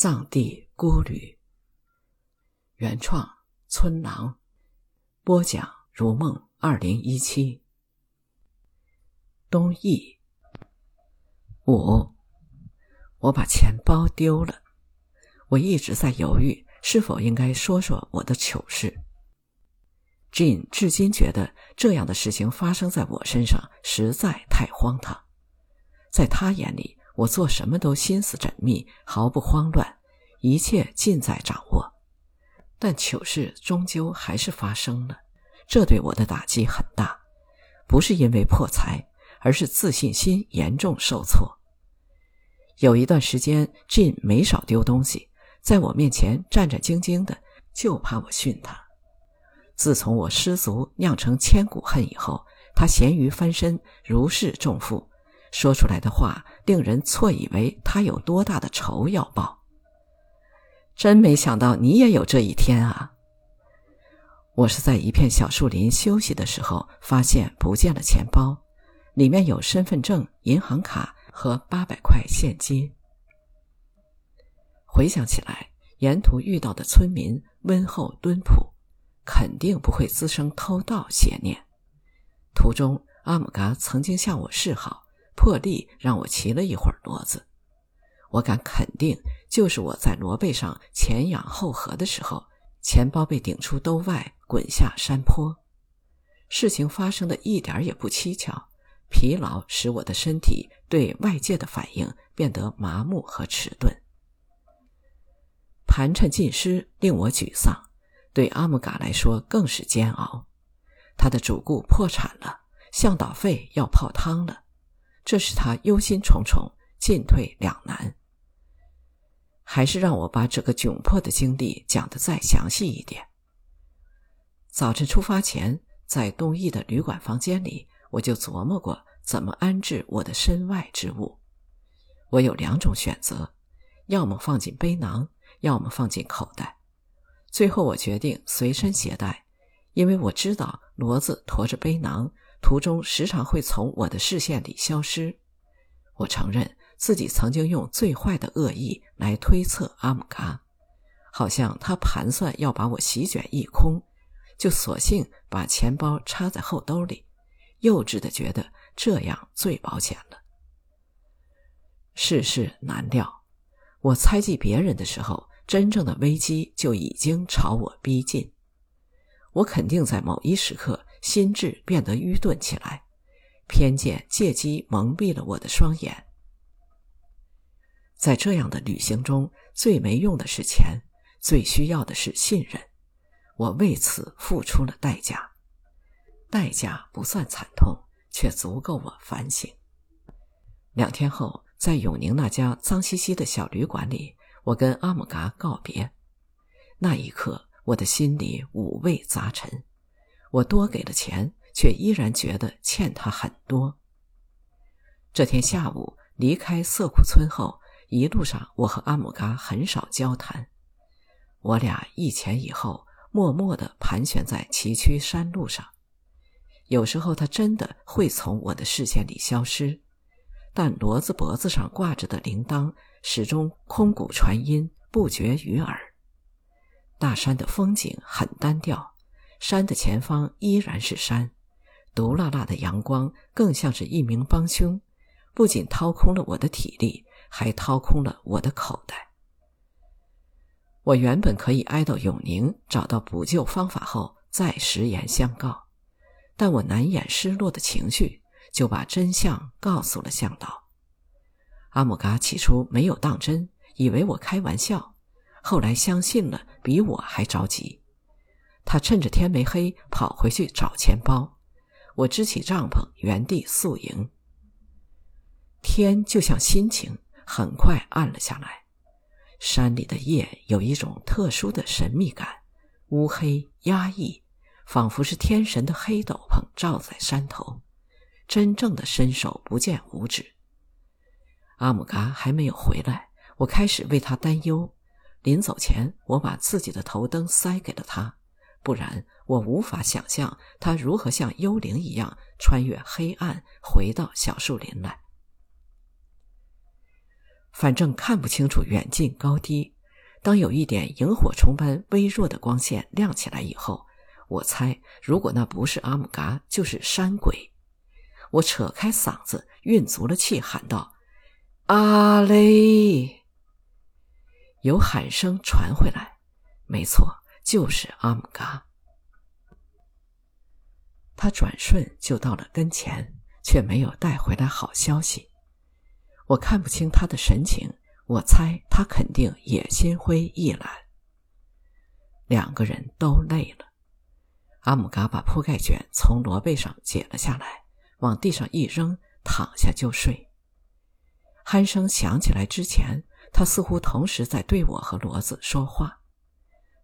藏地孤旅，原创村郎，播讲如梦二零一七。东艺五，我把钱包丢了。我一直在犹豫，是否应该说说我的糗事。Jin 至今觉得这样的事情发生在我身上实在太荒唐。在他眼里，我做什么都心思缜密，毫不慌乱，一切尽在掌握。但糗事终究还是发生了，这对我的打击很大。不是因为破财，而是自信心严重受挫。有一段时间，Jin 没少丢东西，在我面前战战兢兢的，就怕我训他。自从我失足酿成千古恨以后，他咸鱼翻身，如释重负。说出来的话令人错以为他有多大的仇要报。真没想到你也有这一天啊！我是在一片小树林休息的时候发现不见了钱包，里面有身份证、银行卡和八百块现金。回想起来，沿途遇到的村民温厚敦朴，肯定不会滋生偷盗邪念。途中，阿姆嘎曾经向我示好。破例让我骑了一会儿骡子，我敢肯定，就是我在骡背上前仰后合的时候，钱包被顶出兜外，滚下山坡。事情发生的一点也不蹊跷，疲劳使我的身体对外界的反应变得麻木和迟钝。盘缠尽失令我沮丧，对阿木嘎来说更是煎熬。他的主顾破产了，向导费要泡汤了。这使他忧心忡忡，进退两难。还是让我把这个窘迫的经历讲得再详细一点。早晨出发前，在东义的旅馆房间里，我就琢磨过怎么安置我的身外之物。我有两种选择：要么放进背囊，要么放进口袋。最后，我决定随身携带，因为我知道骡子驮着背囊。途中时常会从我的视线里消失。我承认自己曾经用最坏的恶意来推测阿姆嘎，好像他盘算要把我席卷一空，就索性把钱包插在后兜里，幼稚的觉得这样最保险了。世事难料，我猜忌别人的时候，真正的危机就已经朝我逼近。我肯定在某一时刻。心智变得愚钝起来，偏见借机蒙蔽了我的双眼。在这样的旅行中，最没用的是钱，最需要的是信任。我为此付出了代价，代价不算惨痛，却足够我反省。两天后，在永宁那家脏兮兮的小旅馆里，我跟阿姆嘎告别。那一刻，我的心里五味杂陈。我多给了钱，却依然觉得欠他很多。这天下午离开色库村后，一路上我和阿姆嘎很少交谈。我俩一前一后，默默地盘旋在崎岖山路上。有时候他真的会从我的视线里消失，但骡子脖子上挂着的铃铛始终空谷传音，不绝于耳。大山的风景很单调。山的前方依然是山，毒辣辣的阳光更像是一名帮凶，不仅掏空了我的体力，还掏空了我的口袋。我原本可以挨到永宁，找到补救方法后再实言相告，但我难掩失落的情绪，就把真相告诉了向导。阿姆嘎起初没有当真，以为我开玩笑，后来相信了，比我还着急。他趁着天没黑跑回去找钱包，我支起帐篷原地宿营。天就像心情，很快暗了下来。山里的夜有一种特殊的神秘感，乌黑压抑，仿佛是天神的黑斗篷罩在山头，真正的伸手不见五指。阿姆嘎还没有回来，我开始为他担忧。临走前，我把自己的头灯塞给了他。不然，我无法想象他如何像幽灵一样穿越黑暗，回到小树林来。反正看不清楚远近高低。当有一点萤火虫般微弱的光线亮起来以后，我猜，如果那不是阿姆嘎，就是山鬼。我扯开嗓子，运足了气，喊道：“阿雷！”有喊声传回来，没错，就是阿姆嘎。他转瞬就到了跟前，却没有带回来好消息。我看不清他的神情，我猜他肯定也心灰意懒。两个人都累了，阿姆嘎把铺盖卷从罗背上解了下来，往地上一扔，躺下就睡。鼾声响起来之前，他似乎同时在对我和骡子说话。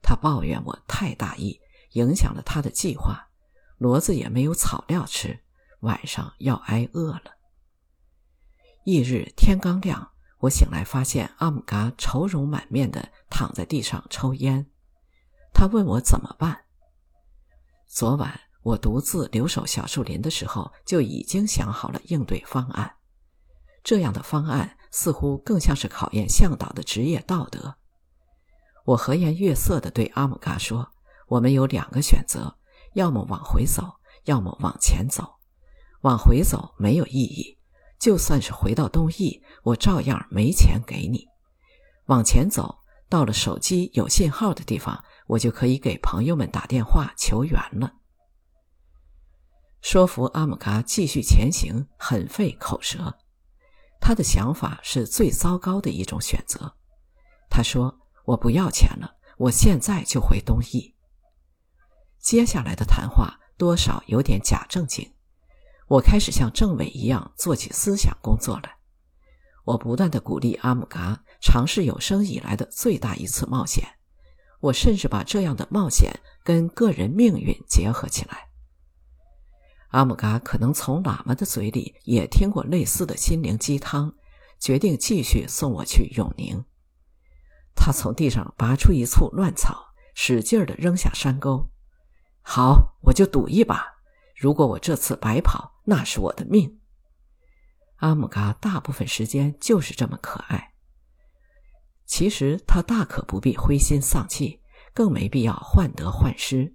他抱怨我太大意，影响了他的计划。骡子也没有草料吃，晚上要挨饿了。翌日天刚亮，我醒来发现阿姆嘎愁容满面的躺在地上抽烟。他问我怎么办。昨晚我独自留守小树林的时候，就已经想好了应对方案。这样的方案似乎更像是考验向导的职业道德。我和颜悦色地对阿姆嘎说：“我们有两个选择。”要么往回走，要么往前走。往回走没有意义，就算是回到东翼，我照样没钱给你。往前走，到了手机有信号的地方，我就可以给朋友们打电话求援了。说服阿姆嘎继续前行很费口舌，他的想法是最糟糕的一种选择。他说：“我不要钱了，我现在就回东翼。”接下来的谈话多少有点假正经，我开始像政委一样做起思想工作来。我不断的鼓励阿姆嘎尝试有生以来的最大一次冒险，我甚至把这样的冒险跟个人命运结合起来。阿姆嘎可能从喇嘛的嘴里也听过类似的心灵鸡汤，决定继续送我去永宁。他从地上拔出一簇乱草，使劲儿地扔下山沟。好，我就赌一把。如果我这次白跑，那是我的命。阿姆嘎大部分时间就是这么可爱。其实他大可不必灰心丧气，更没必要患得患失。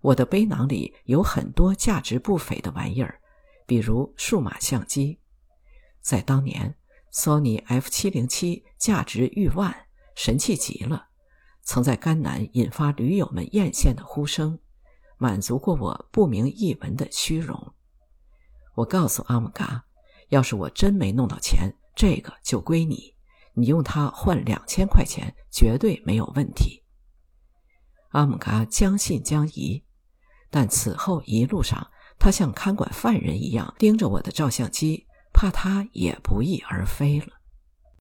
我的背囊里有很多价值不菲的玩意儿，比如数码相机。在当年，索尼 F 七零七价值逾万，神气极了，曾在甘南引发驴友们艳羡的呼声。满足过我不明一文的虚荣。我告诉阿姆嘎，要是我真没弄到钱，这个就归你，你用它换两千块钱，绝对没有问题。阿姆嘎将信将疑，但此后一路上，他像看管犯人一样盯着我的照相机，怕他也不翼而飞了。